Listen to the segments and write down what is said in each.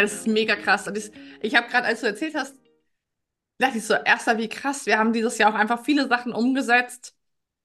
Ja, das ist mega krass. Und ich, ich habe gerade, als du erzählt hast, dachte ich so, erster, wie krass. Wir haben dieses Jahr auch einfach viele Sachen umgesetzt,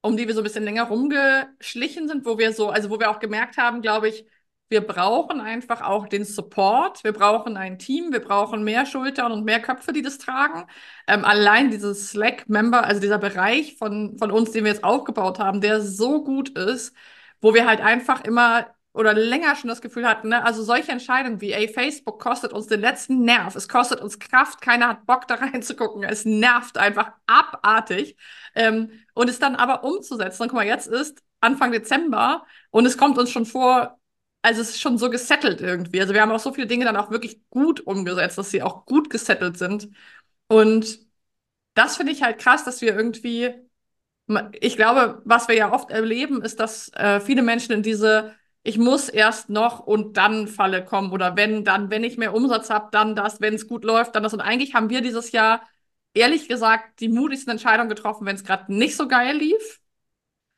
um die wir so ein bisschen länger rumgeschlichen sind, wo wir so, also wo wir auch gemerkt haben, glaube ich, wir brauchen einfach auch den Support. Wir brauchen ein Team. Wir brauchen mehr Schultern und mehr Köpfe, die das tragen. Ähm, allein dieses Slack-Member, also dieser Bereich von, von uns, den wir jetzt aufgebaut haben, der so gut ist, wo wir halt einfach immer oder länger schon das Gefühl hatten, ne? also solche Entscheidungen wie, ey, Facebook kostet uns den letzten Nerv, es kostet uns Kraft, keiner hat Bock da reinzugucken, es nervt einfach abartig ähm, und es dann aber umzusetzen. Und guck mal, jetzt ist Anfang Dezember und es kommt uns schon vor, also es ist schon so gesettelt irgendwie. Also wir haben auch so viele Dinge dann auch wirklich gut umgesetzt, dass sie auch gut gesettelt sind. Und das finde ich halt krass, dass wir irgendwie, ich glaube, was wir ja oft erleben, ist, dass äh, viele Menschen in diese ich muss erst noch und dann Falle kommen oder wenn, dann, wenn ich mehr Umsatz habe, dann das, wenn es gut läuft, dann das. Und eigentlich haben wir dieses Jahr, ehrlich gesagt, die mutigsten Entscheidungen getroffen, wenn es gerade nicht so geil lief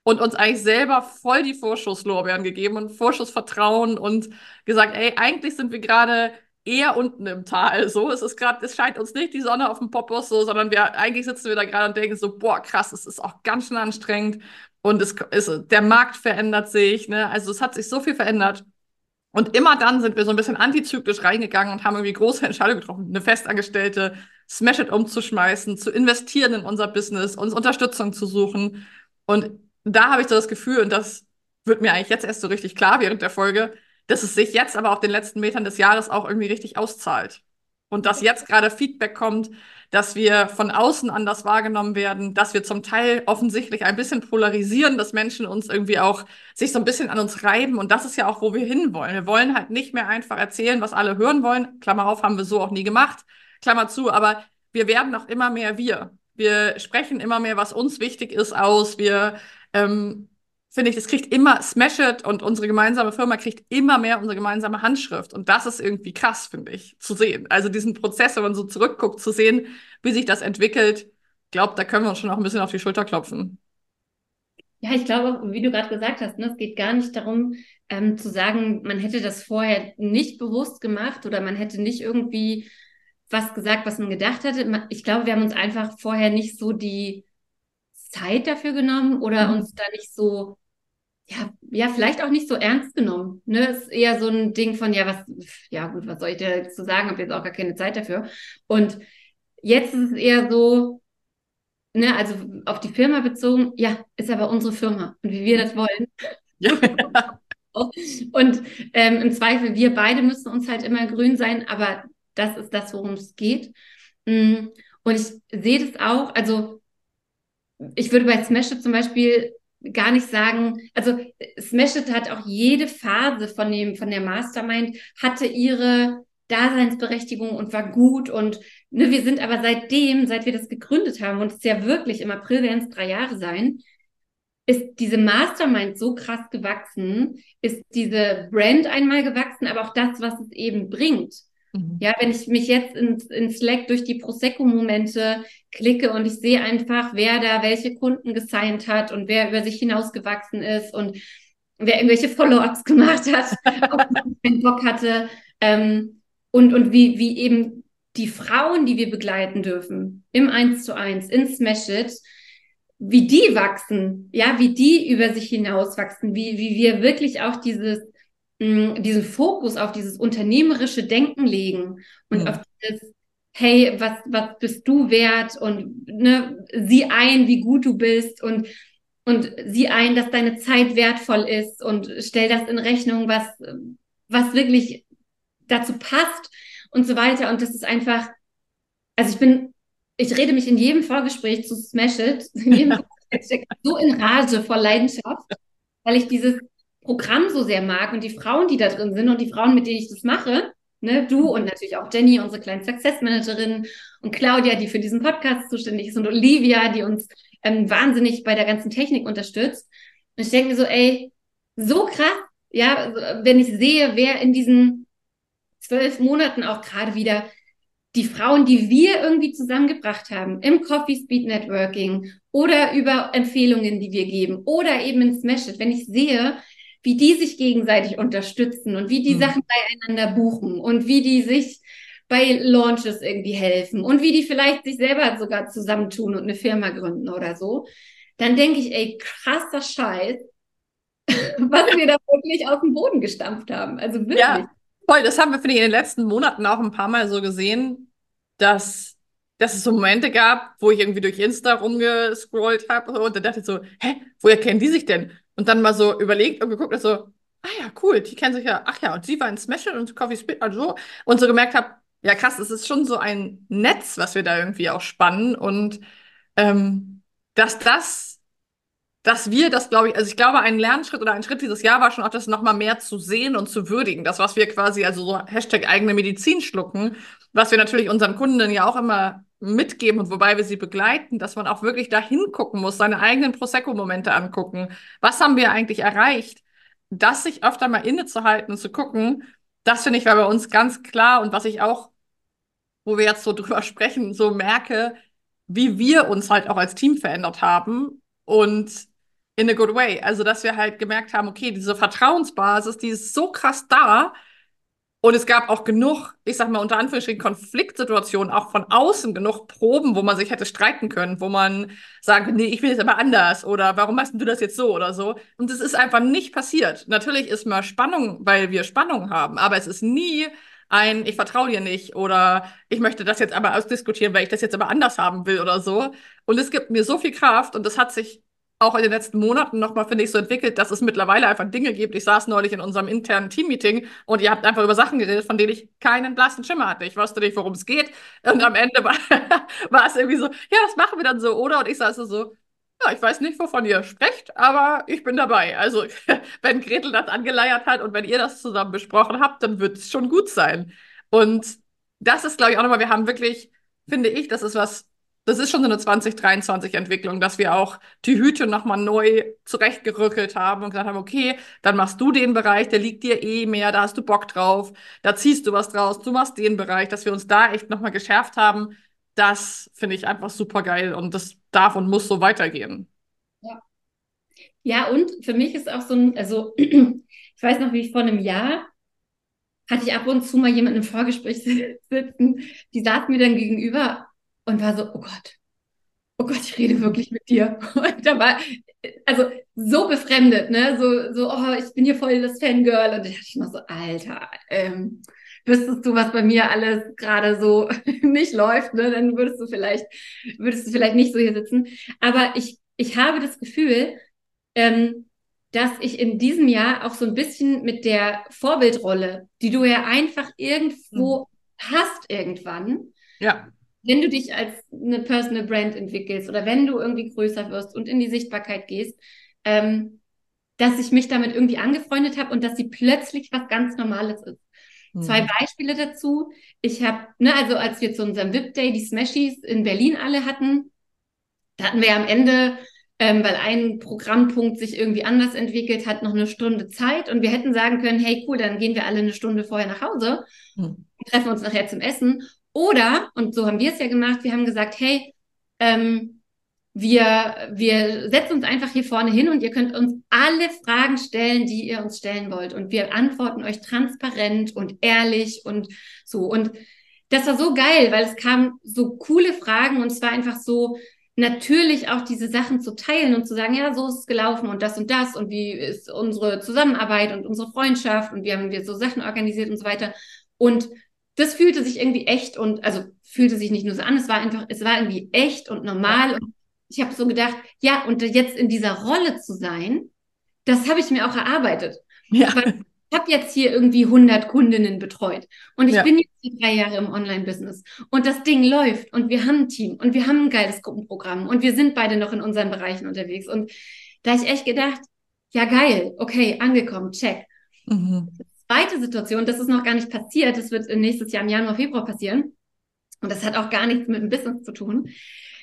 und uns eigentlich selber voll die Vorschusslorbeeren gegeben und Vorschussvertrauen und gesagt, ey, eigentlich sind wir gerade eher unten im Tal. So, es ist gerade, es scheint uns nicht die Sonne auf dem Popos so, sondern wir eigentlich sitzen wir da gerade und denken so, boah, krass, es ist auch ganz schön anstrengend. Und es ist, der Markt verändert sich, ne? Also es hat sich so viel verändert. Und immer dann sind wir so ein bisschen antizyklisch reingegangen und haben irgendwie große Entscheidungen getroffen, eine Festangestellte, Smash It umzuschmeißen, zu investieren in unser Business, uns Unterstützung zu suchen. Und da habe ich so das Gefühl, und das wird mir eigentlich jetzt erst so richtig klar während der Folge, dass es sich jetzt aber auf den letzten Metern des Jahres auch irgendwie richtig auszahlt. Und dass jetzt gerade Feedback kommt, dass wir von außen anders wahrgenommen werden, dass wir zum Teil offensichtlich ein bisschen polarisieren, dass Menschen uns irgendwie auch sich so ein bisschen an uns reiben. Und das ist ja auch, wo wir hinwollen. Wir wollen halt nicht mehr einfach erzählen, was alle hören wollen. Klammer auf, haben wir so auch nie gemacht. Klammer zu, aber wir werden auch immer mehr wir. Wir sprechen immer mehr, was uns wichtig ist, aus. Wir ähm, finde ich, das kriegt immer Smash It und unsere gemeinsame Firma kriegt immer mehr unsere gemeinsame Handschrift. Und das ist irgendwie krass, finde ich, zu sehen. Also diesen Prozess, wenn man so zurückguckt, zu sehen, wie sich das entwickelt, glaubt, da können wir uns schon auch ein bisschen auf die Schulter klopfen. Ja, ich glaube, wie du gerade gesagt hast, ne, es geht gar nicht darum, ähm, zu sagen, man hätte das vorher nicht bewusst gemacht oder man hätte nicht irgendwie was gesagt, was man gedacht hätte. Ich glaube, wir haben uns einfach vorher nicht so die Zeit dafür genommen oder mhm. uns da nicht so, ja, ja, vielleicht auch nicht so ernst genommen. Ne? Ist eher so ein Ding von, ja, was, ja gut, was soll ich dir jetzt zu sagen, habe jetzt auch gar keine Zeit dafür. Und jetzt ist es eher so, ne, also auf die Firma bezogen, ja, ist aber unsere Firma und wie wir das wollen. Ja. und ähm, im Zweifel, wir beide müssen uns halt immer grün sein, aber das ist das, worum es geht. Mm, und ich sehe das auch, also ich würde bei Smash zum Beispiel gar nicht sagen, also Smash It hat auch jede Phase von dem, von der Mastermind hatte ihre Daseinsberechtigung und war gut und ne, wir sind aber seitdem, seit wir das gegründet haben und es ist ja wirklich im April werden es drei Jahre sein, ist diese Mastermind so krass gewachsen, ist diese Brand einmal gewachsen, aber auch das, was es eben bringt. Mhm. Ja, wenn ich mich jetzt in, in Slack durch die Prosecco-Momente klicke und ich sehe einfach, wer da welche Kunden gesigned hat und wer über sich hinausgewachsen ist und wer irgendwelche Follow-ups gemacht hat, ob man keinen Bock hatte ähm, und, und wie, wie eben die Frauen, die wir begleiten dürfen, im Eins zu eins, in Smash It, wie die wachsen, ja, wie die über sich hinauswachsen, wie, wie wir wirklich auch dieses mh, diesen Fokus auf dieses unternehmerische Denken legen und mhm. auf dieses, hey, was, was bist du wert und ne, sieh ein, wie gut du bist und und sieh ein, dass deine Zeit wertvoll ist und stell das in Rechnung, was, was wirklich dazu passt und so weiter. Und das ist einfach, also ich bin, ich rede mich in jedem Vorgespräch zu Smash It, in jedem so in Rage vor Leidenschaft, weil ich dieses Programm so sehr mag und die Frauen, die da drin sind und die Frauen, mit denen ich das mache, ne, du und natürlich auch Jenny, unsere kleine Success Managerin und Claudia, die für diesen Podcast zuständig ist und Olivia, die uns ähm, wahnsinnig bei der ganzen Technik unterstützt. Und ich denke mir so, ey, so krass, ja, wenn ich sehe, wer in diesen zwölf Monaten auch gerade wieder die Frauen, die wir irgendwie zusammengebracht haben im Coffee Speed Networking oder über Empfehlungen, die wir geben oder eben in Smash It, wenn ich sehe, wie die sich gegenseitig unterstützen und wie die mhm. Sachen beieinander buchen und wie die sich bei Launches irgendwie helfen und wie die vielleicht sich selber sogar zusammentun und eine Firma gründen oder so, dann denke ich, ey, krasser Scheiß, was wir da wirklich aus dem Boden gestampft haben. Also wirklich. Ja, voll. Das haben wir, finde ich, in den letzten Monaten auch ein paar Mal so gesehen, dass, dass es so Momente gab, wo ich irgendwie durch Insta rumgescrollt habe und dann dachte ich so, hä, woher kennen die sich denn? Und dann mal so überlegt und geguckt, so, ah ja, cool, die kennen sich ja, ach ja, und sie war in Smash und Coffee Spit, also und so gemerkt habe, ja krass, es ist schon so ein Netz, was wir da irgendwie auch spannen und ähm, dass das dass wir das, glaube ich, also ich glaube, ein Lernschritt oder ein Schritt dieses Jahr war schon auch das nochmal mehr zu sehen und zu würdigen. Das, was wir quasi, also so Hashtag eigene Medizin schlucken, was wir natürlich unseren Kunden ja auch immer mitgeben und wobei wir sie begleiten, dass man auch wirklich da hingucken muss, seine eigenen Prosecco-Momente angucken. Was haben wir eigentlich erreicht? Das sich öfter mal innezuhalten und zu gucken, das finde ich war bei uns ganz klar und was ich auch, wo wir jetzt so drüber sprechen, so merke, wie wir uns halt auch als Team verändert haben und in a good way. Also, dass wir halt gemerkt haben, okay, diese Vertrauensbasis, die ist so krass da. Und es gab auch genug, ich sag mal unter Anführungsstrichen, Konfliktsituationen, auch von außen genug Proben, wo man sich hätte streiten können, wo man sagt, nee, ich will es aber anders oder warum machst du das jetzt so oder so. Und es ist einfach nicht passiert. Natürlich ist mal Spannung, weil wir Spannung haben, aber es ist nie ein, ich vertraue dir nicht oder ich möchte das jetzt aber ausdiskutieren, weil ich das jetzt aber anders haben will oder so. Und es gibt mir so viel Kraft und das hat sich auch in den letzten Monaten nochmal, finde ich, so entwickelt, dass es mittlerweile einfach Dinge gibt. Ich saß neulich in unserem internen Teammeeting und ihr habt einfach über Sachen geredet, von denen ich keinen blassen Schimmer hatte. Ich wusste nicht, worum es geht. Und am Ende war, war es irgendwie so, ja, das machen wir dann so, oder? Und ich saß so, ja, ich weiß nicht, wovon ihr sprecht, aber ich bin dabei. Also, wenn Gretel das angeleiert hat und wenn ihr das zusammen besprochen habt, dann wird es schon gut sein. Und das ist, glaube ich, auch nochmal, wir haben wirklich, finde ich, das ist was, das ist schon so eine 2023-Entwicklung, dass wir auch die Hüte nochmal neu zurechtgerückelt haben und gesagt haben, okay, dann machst du den Bereich, der liegt dir eh mehr, da hast du Bock drauf, da ziehst du was draus, du machst den Bereich, dass wir uns da echt nochmal geschärft haben. Das finde ich einfach super geil und das darf und muss so weitergehen. Ja. Ja, und für mich ist auch so ein, also ich weiß noch, wie ich vor einem Jahr hatte ich ab und zu mal jemanden im Vorgespräch sitzen, die saß mir dann gegenüber und war so, oh Gott, oh Gott, ich rede wirklich mit dir. Und da war, also so befremdet, ne? So, so, oh, ich bin hier voll das Fangirl. Und da dachte ich noch so, Alter, ähm, wüsstest du, was bei mir alles gerade so nicht läuft, ne? Dann würdest du vielleicht, würdest du vielleicht nicht so hier sitzen. Aber ich, ich habe das Gefühl, ähm, dass ich in diesem Jahr auch so ein bisschen mit der Vorbildrolle, die du ja einfach irgendwo mhm. hast irgendwann, ja wenn du dich als eine Personal Brand entwickelst oder wenn du irgendwie größer wirst und in die Sichtbarkeit gehst, ähm, dass ich mich damit irgendwie angefreundet habe und dass sie plötzlich was ganz Normales ist. Mhm. Zwei Beispiele dazu. Ich habe, ne, also als wir zu unserem VIP Day die Smashies in Berlin alle hatten, da hatten wir am Ende, ähm, weil ein Programmpunkt sich irgendwie anders entwickelt hat, noch eine Stunde Zeit und wir hätten sagen können, hey cool, dann gehen wir alle eine Stunde vorher nach Hause, mhm. treffen uns nachher zum Essen oder, und so haben wir es ja gemacht, wir haben gesagt, hey, ähm, wir, wir setzen uns einfach hier vorne hin und ihr könnt uns alle Fragen stellen, die ihr uns stellen wollt. Und wir antworten euch transparent und ehrlich und so. Und das war so geil, weil es kamen so coole Fragen und es war einfach so natürlich auch diese Sachen zu teilen und zu sagen, ja, so ist es gelaufen und das und das und wie ist unsere Zusammenarbeit und unsere Freundschaft und wie haben wir so Sachen organisiert und so weiter. Und das fühlte sich irgendwie echt und, also fühlte sich nicht nur so an, es war einfach, es war irgendwie echt und normal. Und ich habe so gedacht, ja, und jetzt in dieser Rolle zu sein, das habe ich mir auch erarbeitet. Ja. Ich habe jetzt hier irgendwie 100 Kundinnen betreut und ich ja. bin jetzt drei Jahre im Online-Business und das Ding läuft und wir haben ein Team und wir haben ein geiles Gruppenprogramm und wir sind beide noch in unseren Bereichen unterwegs und da ich echt gedacht, ja geil, okay, angekommen, check. Mhm zweite Situation, das ist noch gar nicht passiert, das wird nächstes Jahr im Januar, Februar passieren. Und das hat auch gar nichts mit dem Business zu tun.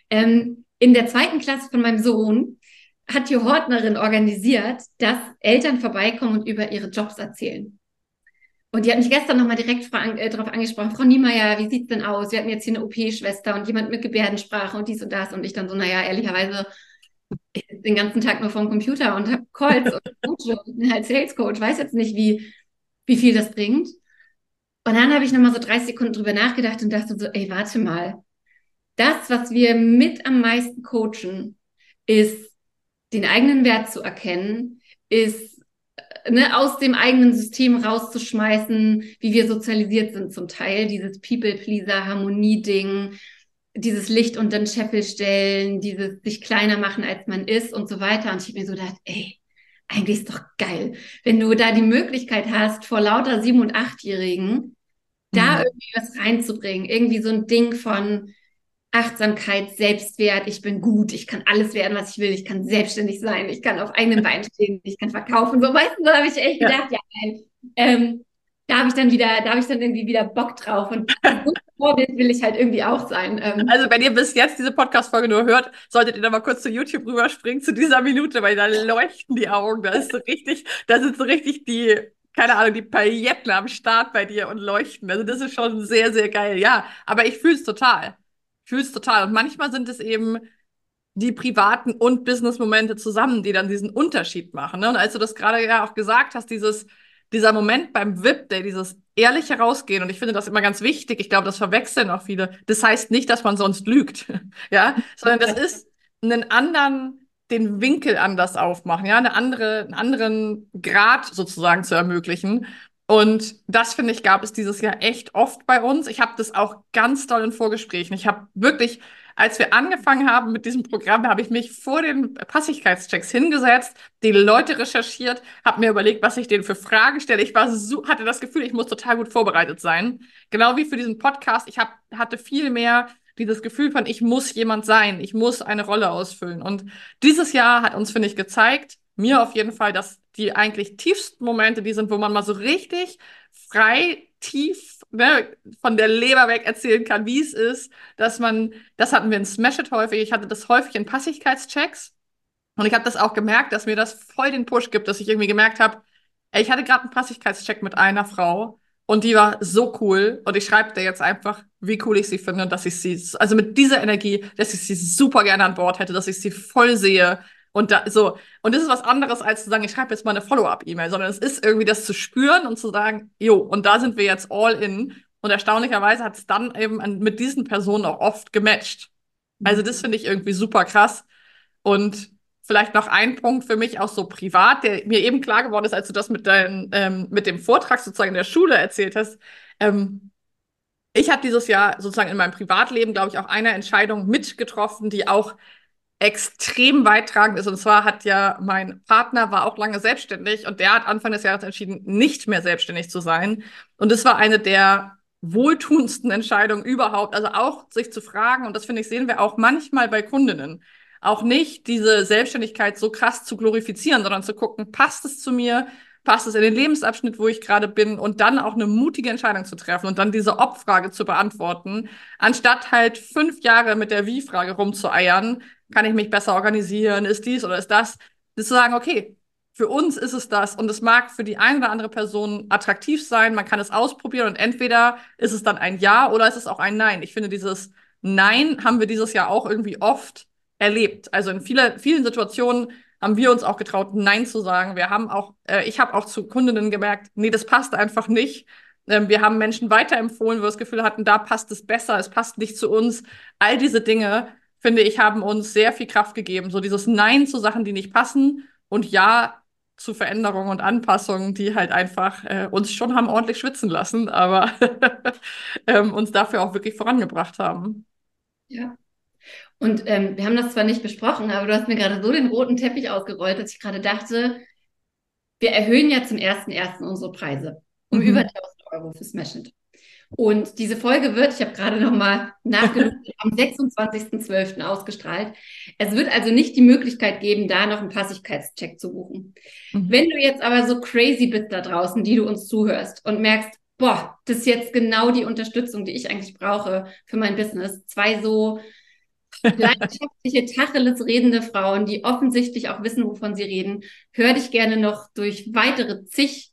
Ähm, in der zweiten Klasse von meinem Sohn hat die Hortnerin organisiert, dass Eltern vorbeikommen und über ihre Jobs erzählen. Und die hat mich gestern nochmal direkt äh, darauf angesprochen, Frau Niemeyer, wie sieht's denn aus? Wir hatten jetzt hier eine OP-Schwester und jemand mit Gebärdensprache und dies und das. Und ich dann so, naja, ehrlicherweise den ganzen Tag nur vom Computer und habe Calls und und bin halt Sales Coach, weiß jetzt nicht, wie, wie viel das bringt. Und dann habe ich nochmal so 30 Sekunden drüber nachgedacht und dachte so, ey, warte mal. Das, was wir mit am meisten coachen, ist den eigenen Wert zu erkennen, ist ne, aus dem eigenen System rauszuschmeißen, wie wir sozialisiert sind zum Teil, dieses People-Pleaser, Harmonie-Ding, dieses Licht unter den Scheffel stellen, dieses sich kleiner machen, als man ist und so weiter. Und ich habe mir so gedacht, ey, eigentlich ist doch geil, wenn du da die Möglichkeit hast, vor lauter sieben- und achtjährigen da mhm. irgendwie was reinzubringen, irgendwie so ein Ding von Achtsamkeit, Selbstwert, ich bin gut, ich kann alles werden, was ich will, ich kann selbstständig sein, ich kann auf eigenem Bein stehen, ich kann verkaufen. So, weißt du, da habe ich echt gedacht, ja, ja ähm, da habe ich dann wieder, da habe ich dann irgendwie wieder Bock drauf und Vorbild will ich halt irgendwie auch sein. Ähm. Also wenn ihr bis jetzt diese Podcast-Folge nur hört, solltet ihr da mal kurz zu YouTube rüberspringen zu dieser Minute, weil da leuchten die Augen, da ist so richtig, da sind so richtig die keine Ahnung, die Pailletten am Start bei dir und leuchten. Also das ist schon sehr, sehr geil. Ja, aber ich fühle es total fühle es total. Und manchmal sind es eben die privaten und Business-Momente zusammen, die dann diesen Unterschied machen. Ne? Und als du das gerade ja auch gesagt hast, dieses, dieser Moment beim VIP-Day, dieses ehrliche Rausgehen, und ich finde das immer ganz wichtig, ich glaube, das verwechseln auch viele. Das heißt nicht, dass man sonst lügt, ja, sondern das ist einen anderen den Winkel anders aufmachen, ja, eine andere, einen anderen Grad sozusagen zu ermöglichen. Und das, finde ich, gab es dieses Jahr echt oft bei uns. Ich habe das auch ganz doll in Vorgesprächen. Ich habe wirklich, als wir angefangen haben mit diesem Programm, habe ich mich vor den Passigkeitschecks hingesetzt, die Leute recherchiert, habe mir überlegt, was ich denen für Fragen stelle. Ich war so, hatte das Gefühl, ich muss total gut vorbereitet sein. Genau wie für diesen Podcast. Ich hab, hatte viel mehr dieses Gefühl von, ich muss jemand sein, ich muss eine Rolle ausfüllen. Und dieses Jahr hat uns, finde ich, gezeigt, mir auf jeden Fall, dass die eigentlich tiefsten Momente die sind, wo man mal so richtig frei, tief ne, von der Leber weg erzählen kann, wie es ist, dass man, das hatten wir in Smash It häufig, ich hatte das häufig in Passigkeitschecks. Und ich habe das auch gemerkt, dass mir das voll den Push gibt, dass ich irgendwie gemerkt habe, ich hatte gerade einen Passigkeitscheck mit einer Frau und die war so cool. Und ich schreibe dir jetzt einfach, wie cool ich sie finde und dass ich sie, also mit dieser Energie, dass ich sie super gerne an Bord hätte, dass ich sie voll sehe, und da, so, und das ist was anderes, als zu sagen, ich schreibe jetzt mal eine Follow-up-E-Mail, sondern es ist irgendwie das zu spüren und zu sagen, jo, und da sind wir jetzt all in. Und erstaunlicherweise hat es dann eben an, mit diesen Personen auch oft gematcht. Also das finde ich irgendwie super krass. Und vielleicht noch ein Punkt für mich auch so privat, der mir eben klar geworden ist, als du das mit, dein, ähm, mit dem Vortrag sozusagen in der Schule erzählt hast. Ähm, ich habe dieses Jahr sozusagen in meinem Privatleben, glaube ich, auch eine Entscheidung mitgetroffen, die auch extrem beitragend ist. Und zwar hat ja mein Partner war auch lange selbstständig und der hat Anfang des Jahres entschieden, nicht mehr selbstständig zu sein. Und das war eine der wohltuendsten Entscheidungen überhaupt. Also auch sich zu fragen, und das finde ich, sehen wir auch manchmal bei Kundinnen, auch nicht diese Selbstständigkeit so krass zu glorifizieren, sondern zu gucken, passt es zu mir? Passt es in den Lebensabschnitt, wo ich gerade bin? Und dann auch eine mutige Entscheidung zu treffen und dann diese Ob-Frage zu beantworten, anstatt halt fünf Jahre mit der Wie-Frage rumzueiern, kann ich mich besser organisieren? Ist dies oder ist das? Das zu sagen, okay, für uns ist es das und es mag für die eine oder andere Person attraktiv sein, man kann es ausprobieren und entweder ist es dann ein Ja oder ist es auch ein Nein. Ich finde, dieses Nein haben wir dieses Jahr auch irgendwie oft erlebt. Also in viele, vielen Situationen haben wir uns auch getraut, Nein zu sagen. Wir haben auch, äh, ich habe auch zu Kundinnen gemerkt, nee, das passt einfach nicht. Ähm, wir haben Menschen weiterempfohlen, wo wir das Gefühl hatten, da passt es besser, es passt nicht zu uns. All diese Dinge finde ich, haben uns sehr viel Kraft gegeben. So dieses Nein zu Sachen, die nicht passen und Ja zu Veränderungen und Anpassungen, die halt einfach äh, uns schon haben ordentlich schwitzen lassen, aber ähm, uns dafür auch wirklich vorangebracht haben. Ja. Und ähm, wir haben das zwar nicht besprochen, aber du hast mir gerade so den roten Teppich ausgerollt, dass ich gerade dachte, wir erhöhen ja zum ersten ersten unsere Preise um mhm. über 1000 Euro für Smash It. Und diese Folge wird, ich habe gerade noch mal nachgedacht, am 26.12. ausgestrahlt. Es wird also nicht die Möglichkeit geben, da noch einen Passigkeitscheck zu buchen. Mhm. Wenn du jetzt aber so crazy bist da draußen, die du uns zuhörst und merkst, boah, das ist jetzt genau die Unterstützung, die ich eigentlich brauche für mein Business. Zwei so leidenschaftliche, Tacheles redende Frauen, die offensichtlich auch wissen, wovon sie reden. Hör dich gerne noch durch weitere zig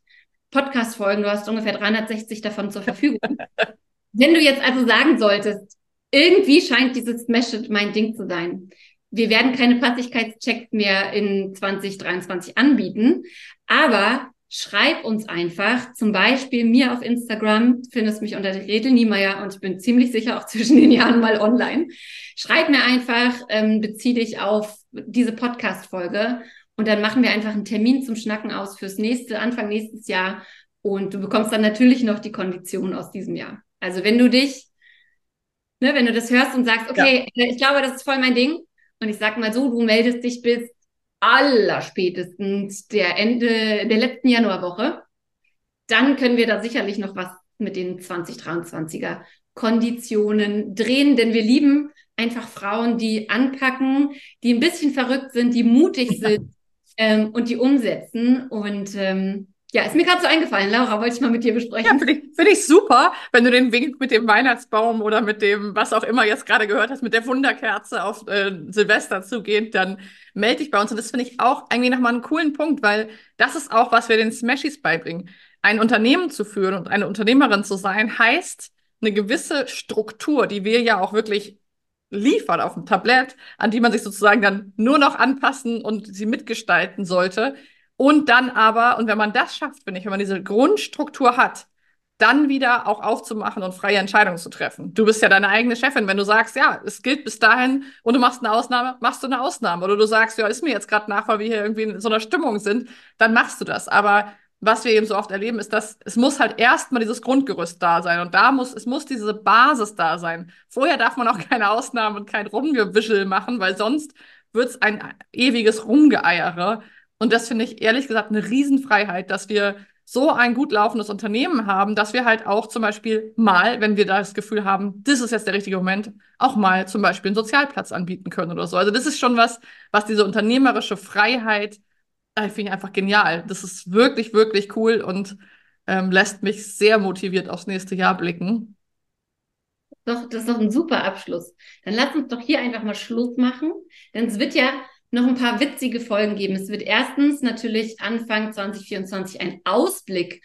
Podcast-Folgen. Du hast ungefähr 360 davon zur Verfügung. Wenn du jetzt also sagen solltest, irgendwie scheint dieses Smash mein Ding zu sein, wir werden keine Passigkeitschecks mehr in 2023 anbieten, aber schreib uns einfach, zum Beispiel mir auf Instagram, findest mich unter Gretel Niemeyer und ich bin ziemlich sicher auch zwischen den Jahren mal online. Schreib mir einfach, ähm, bezieh dich auf diese Podcast-Folge und dann machen wir einfach einen Termin zum Schnacken aus fürs nächste, Anfang nächstes Jahr und du bekommst dann natürlich noch die Konditionen aus diesem Jahr. Also wenn du dich, ne, wenn du das hörst und sagst, okay, ja. ich glaube, das ist voll mein Ding, und ich sag mal so, du meldest dich bis allerspätestens der Ende der letzten Januarwoche. Dann können wir da sicherlich noch was mit den 2023er Konditionen drehen, denn wir lieben einfach Frauen, die anpacken, die ein bisschen verrückt sind, die mutig sind ähm, und die umsetzen. Und ähm, ja, ist mir gerade so eingefallen. Laura, wollte ich mal mit dir besprechen. Ja, finde ich, find ich super, wenn du den Wink mit dem Weihnachtsbaum oder mit dem, was auch immer jetzt gerade gehört hast, mit der Wunderkerze auf äh, Silvester zugehend, dann melde dich bei uns. Und das finde ich auch eigentlich nochmal einen coolen Punkt, weil das ist auch, was wir den Smashies beibringen. Ein Unternehmen zu führen und eine Unternehmerin zu sein, heißt eine gewisse Struktur, die wir ja auch wirklich liefern auf dem Tablett, an die man sich sozusagen dann nur noch anpassen und sie mitgestalten sollte und dann aber, und wenn man das schafft, finde ich, wenn man diese Grundstruktur hat, dann wieder auch aufzumachen und freie Entscheidungen zu treffen. Du bist ja deine eigene Chefin. Wenn du sagst, ja, es gilt bis dahin und du machst eine Ausnahme, machst du eine Ausnahme. Oder du sagst, ja, ist mir jetzt gerade nach, weil wir hier irgendwie in so einer Stimmung sind, dann machst du das. Aber was wir eben so oft erleben, ist, dass es muss halt erstmal dieses Grundgerüst da sein. Und da muss, es muss diese Basis da sein. Vorher darf man auch keine Ausnahmen und kein Rumgewischel machen, weil sonst wird es ein ewiges Rumgeeiere. Und das finde ich ehrlich gesagt eine Riesenfreiheit, dass wir so ein gut laufendes Unternehmen haben, dass wir halt auch zum Beispiel mal, wenn wir da das Gefühl haben, das ist jetzt der richtige Moment, auch mal zum Beispiel einen Sozialplatz anbieten können oder so. Also das ist schon was, was diese unternehmerische Freiheit, äh, finde ich einfach genial. Das ist wirklich, wirklich cool und ähm, lässt mich sehr motiviert aufs nächste Jahr blicken. Doch, das ist doch ein super Abschluss. Dann lass uns doch hier einfach mal Schluss machen, denn es wird ja noch ein paar witzige Folgen geben. Es wird erstens natürlich Anfang 2024 ein Ausblick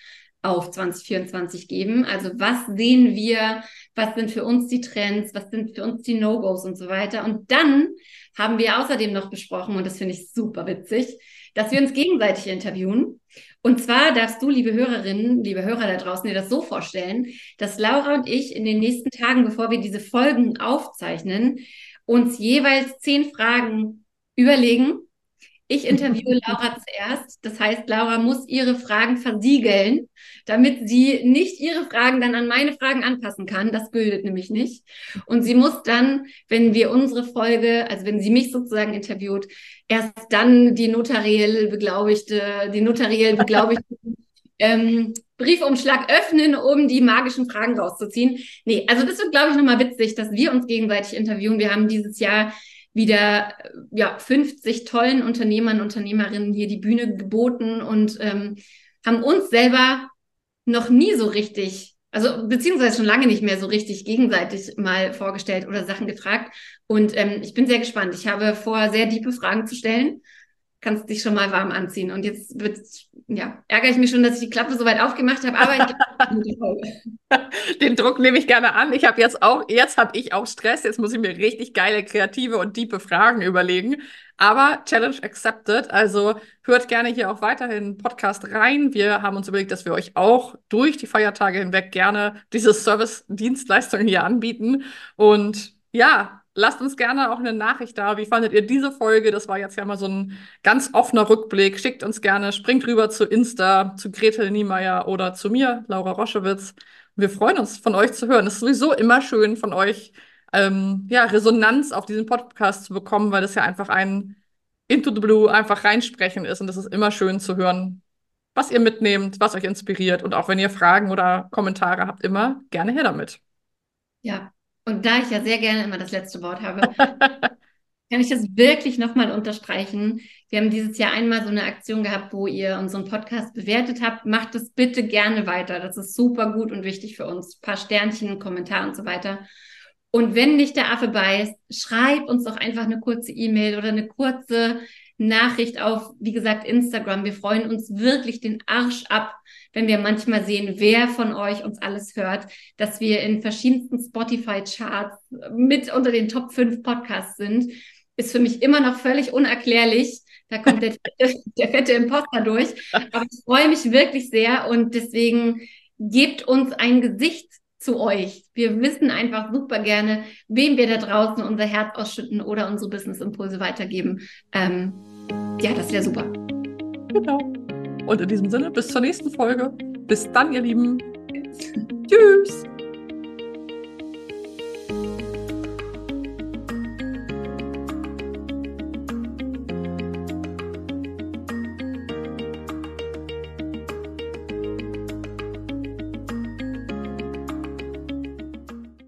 auf 2024 geben. Also was sehen wir? Was sind für uns die Trends? Was sind für uns die No-Gos und so weiter? Und dann haben wir außerdem noch besprochen, und das finde ich super witzig, dass wir uns gegenseitig interviewen. Und zwar darfst du, liebe Hörerinnen, liebe Hörer da draußen, dir das so vorstellen, dass Laura und ich in den nächsten Tagen, bevor wir diese Folgen aufzeichnen, uns jeweils zehn Fragen überlegen. Ich interviewe Laura zuerst. Das heißt, Laura muss ihre Fragen versiegeln, damit sie nicht ihre Fragen dann an meine Fragen anpassen kann. Das bildet nämlich nicht. Und sie muss dann, wenn wir unsere Folge, also wenn sie mich sozusagen interviewt, erst dann die notariell beglaubigte, die notariell beglaubigte ähm, Briefumschlag öffnen, um die magischen Fragen rauszuziehen. Nee, also das wird, glaube ich, nochmal witzig, dass wir uns gegenseitig interviewen. Wir haben dieses Jahr wieder ja, 50 tollen Unternehmern, Unternehmerinnen hier die Bühne geboten und ähm, haben uns selber noch nie so richtig, also beziehungsweise schon lange nicht mehr so richtig gegenseitig mal vorgestellt oder Sachen gefragt. Und ähm, ich bin sehr gespannt. Ich habe vor, sehr tiefe Fragen zu stellen kannst dich schon mal warm anziehen. Und jetzt wird, ja, ärgere ich mich schon, dass ich die Klappe so weit aufgemacht habe, aber Den Druck nehme ich gerne an. Ich habe jetzt auch, jetzt habe ich auch Stress. Jetzt muss ich mir richtig geile, kreative und tiefe Fragen überlegen. Aber Challenge accepted. Also hört gerne hier auch weiterhin Podcast rein. Wir haben uns überlegt, dass wir euch auch durch die Feiertage hinweg gerne diese Service-Dienstleistungen hier anbieten. Und ja, Lasst uns gerne auch eine Nachricht da. Wie fandet ihr diese Folge? Das war jetzt ja mal so ein ganz offener Rückblick. Schickt uns gerne, springt rüber zu Insta, zu Gretel Niemeyer oder zu mir, Laura Roschewitz. Wir freuen uns, von euch zu hören. Es ist sowieso immer schön, von euch ähm, ja, Resonanz auf diesen Podcast zu bekommen, weil das ja einfach ein Into the Blue einfach reinsprechen ist. Und es ist immer schön zu hören, was ihr mitnehmt, was euch inspiriert. Und auch wenn ihr Fragen oder Kommentare habt, immer gerne her damit. Ja, und da ich ja sehr gerne immer das letzte Wort habe, kann ich das wirklich nochmal unterstreichen. Wir haben dieses Jahr einmal so eine Aktion gehabt, wo ihr unseren Podcast bewertet habt. Macht es bitte gerne weiter. Das ist super gut und wichtig für uns. Ein paar Sternchen, Kommentare und so weiter. Und wenn nicht der Affe beißt, schreib uns doch einfach eine kurze E-Mail oder eine kurze Nachricht auf, wie gesagt, Instagram. Wir freuen uns wirklich den Arsch ab, wenn wir manchmal sehen, wer von euch uns alles hört, dass wir in verschiedensten Spotify-Charts mit unter den Top 5 Podcasts sind. ist für mich immer noch völlig unerklärlich. Da kommt der, der fette Imposter durch. Aber ich freue mich wirklich sehr und deswegen gebt uns ein Gesicht zu euch. Wir wissen einfach super gerne, wem wir da draußen unser Herz ausschütten oder unsere Business-Impulse weitergeben. Ähm, ja, das wäre super. Genau. Und in diesem Sinne, bis zur nächsten Folge. Bis dann, ihr Lieben. Tschüss.